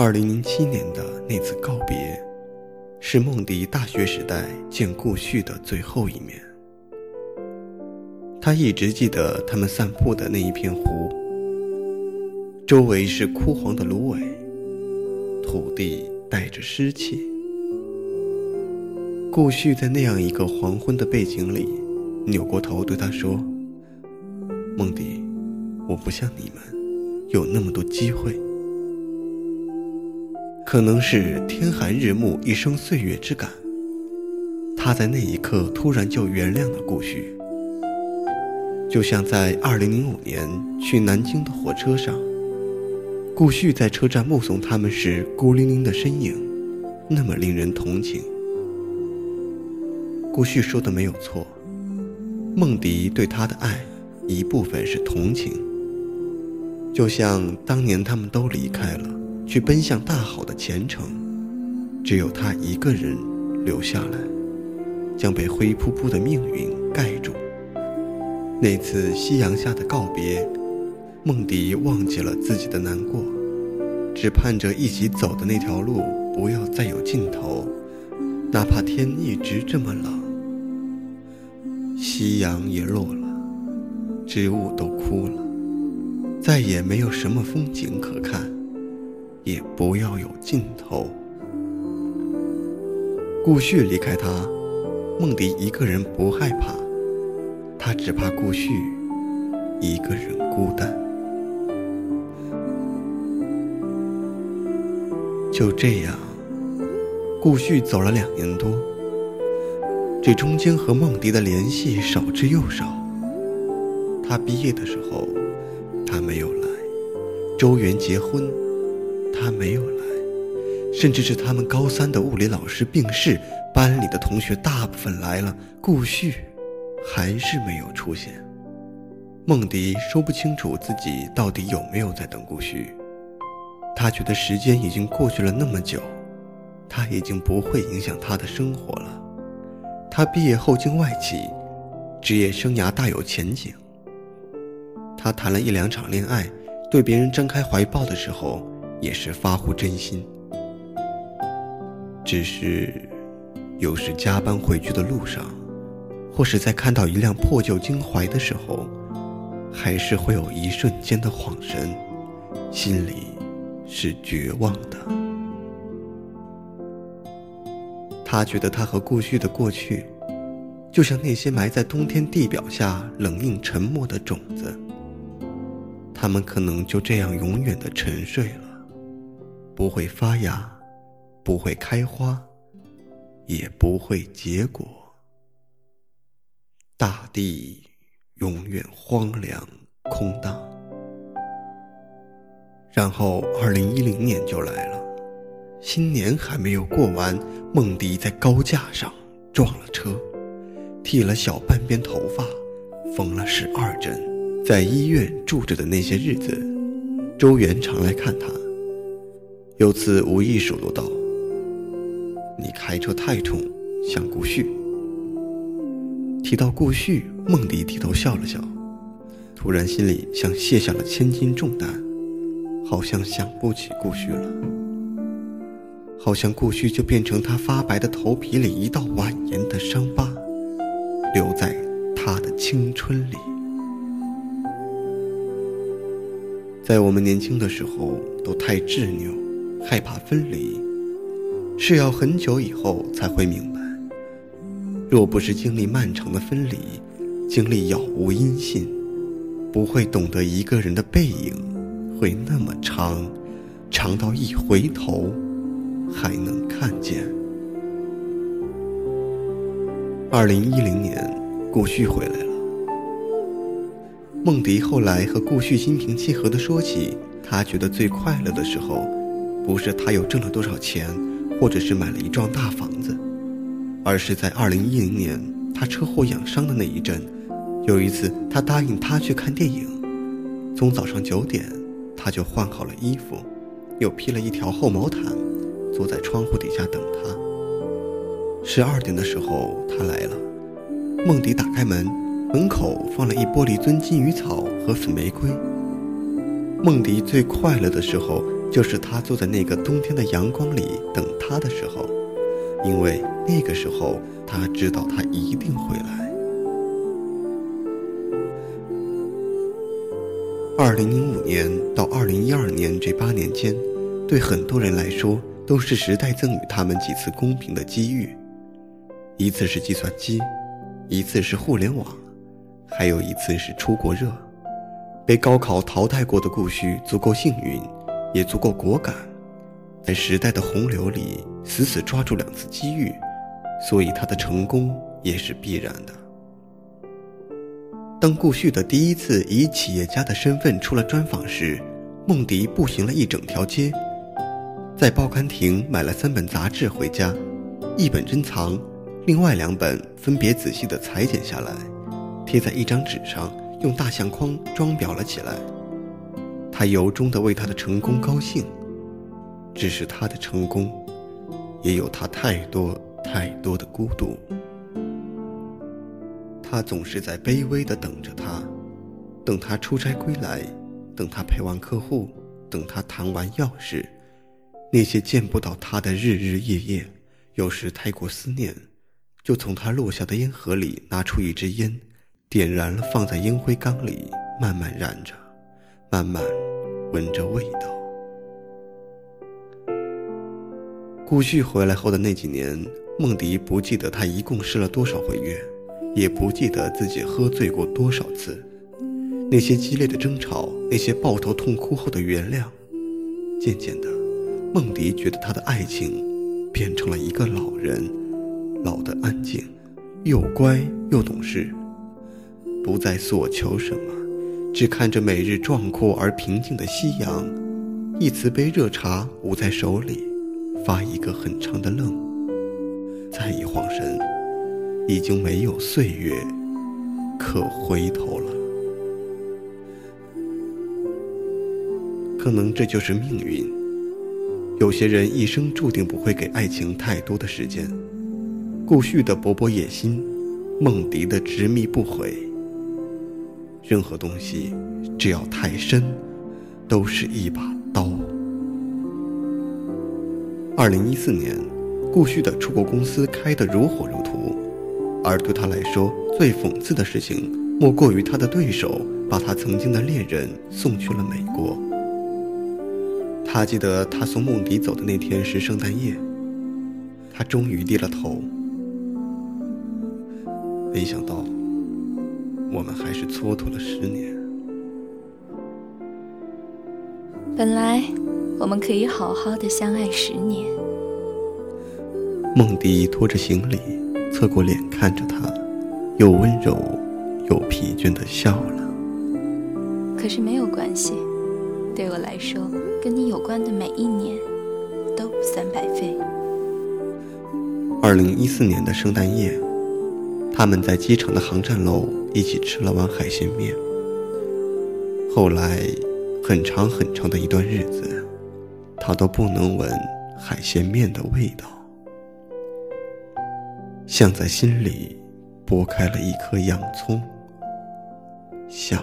二零零七年的那次告别，是梦迪大学时代见顾旭的最后一面。他一直记得他们散步的那一片湖，周围是枯黄的芦苇，土地带着湿气。顾旭在那样一个黄昏的背景里，扭过头对他说：“梦迪，我不像你们，有那么多机会。”可能是天寒日暮，一生岁月之感。他在那一刻突然就原谅了顾旭，就像在2005年去南京的火车上，顾旭在车站目送他们时孤零零的身影，那么令人同情。顾旭说的没有错，梦迪对他的爱，一部分是同情，就像当年他们都离开了。去奔向大好的前程，只有他一个人留下来，将被灰扑扑的命运盖住。那次夕阳下的告别，梦迪忘记了自己的难过，只盼着一起走的那条路不要再有尽头，哪怕天一直这么冷。夕阳也落了，植物都枯了，再也没有什么风景可看。也不要有尽头。顾旭离开他，梦迪一个人不害怕，他只怕顾旭一个人孤单。就这样，顾旭走了两年多，这中间和梦迪的联系少之又少。他毕业的时候，他没有来；周元结婚。他没有来，甚至是他们高三的物理老师病逝，班里的同学大部分来了，顾旭还是没有出现。梦迪说不清楚自己到底有没有在等顾旭，他觉得时间已经过去了那么久，他已经不会影响他的生活了。他毕业后进外企，职业生涯大有前景。他谈了一两场恋爱，对别人张开怀抱的时候。也是发乎真心，只是有时加班回去的路上，或是在看到一辆破旧京怀的时候，还是会有一瞬间的恍神，心里是绝望的。他觉得他和顾旭的过去，就像那些埋在冬天地表下冷硬沉默的种子，他们可能就这样永远的沉睡了。不会发芽，不会开花，也不会结果。大地永远荒凉空荡。然后，二零一零年就来了，新年还没有过完，梦迪在高架上撞了车，剃了小半边头发，缝了十二针。在医院住着的那些日子，周元常来看他。有次无意数落道：“你开车太冲，像顾旭。”提到顾旭，梦迪低头笑了笑，突然心里像卸下了千斤重担，好像想不起顾旭了，好像顾旭就变成他发白的头皮里一道蜿蜒的伤疤，留在他的青春里。在我们年轻的时候，都太执拗。害怕分离，是要很久以后才会明白。若不是经历漫长的分离，经历杳无音信，不会懂得一个人的背影会那么长，长到一回头还能看见。二零一零年，顾旭回来了。梦迪后来和顾旭心平气和地说起，他觉得最快乐的时候。不是他又挣了多少钱，或者是买了一幢大房子，而是在二零一零年他车祸养伤的那一阵，有一次他答应他去看电影，从早上九点他就换好了衣服，又披了一条厚毛毯，坐在窗户底下等他。十二点的时候他来了，梦迪打开门，门口放了一玻璃樽金鱼草和紫玫瑰。梦迪最快乐的时候。就是他坐在那个冬天的阳光里等他的时候，因为那个时候他知道他一定会来。二零零五年到二零一二年这八年间，对很多人来说都是时代赠予他们几次公平的机遇，一次是计算机，一次是互联网，还有一次是出国热。被高考淘汰过的顾旭足够幸运，也足够果敢，在时代的洪流里死死抓住两次机遇，所以他的成功也是必然的。当顾旭的第一次以企业家的身份出了专访时，孟迪步行了一整条街，在报刊亭买了三本杂志回家，一本珍藏，另外两本分别仔细地裁剪下来，贴在一张纸上。用大相框装裱了起来。他由衷地为他的成功高兴，只是他的成功，也有他太多太多的孤独。他总是在卑微地等着他，等他出差归来，等他陪完客户，等他谈完要事。那些见不到他的日日夜夜，有时太过思念，就从他落下的烟盒里拿出一支烟。点燃了，放在烟灰缸里，慢慢燃着，慢慢闻着味道。顾旭回来后的那几年，梦迪不记得他一共失了多少回月，也不记得自己喝醉过多少次。那些激烈的争吵，那些抱头痛哭后的原谅，渐渐的，梦迪觉得他的爱情变成了一个老人，老得安静，又乖又懂事。不再索求什么，只看着每日壮阔而平静的夕阳，一瓷杯热茶捂在手里，发一个很长的愣。再一晃神，已经没有岁月可回头了。可能这就是命运。有些人一生注定不会给爱情太多的时间。顾旭的勃勃野心，梦迪的执迷不悔。任何东西，只要太深，都是一把刀。二零一四年，顾旭的出国公司开得如火如荼，而对他来说，最讽刺的事情，莫过于他的对手把他曾经的恋人送去了美国。他记得他送梦迪走的那天是圣诞夜，他终于低了头，没想到。我们还是蹉跎了十年。本来我们可以好好的相爱十年。梦迪拖着行李，侧过脸看着他，又温柔又疲倦的笑了。可是没有关系，对我来说，跟你有关的每一年都不算白费。二零一四年的圣诞夜。他们在机场的航站楼一起吃了碗海鲜面。后来，很长很长的一段日子，他都不能闻海鲜面的味道，像在心里剥开了一颗洋葱，像。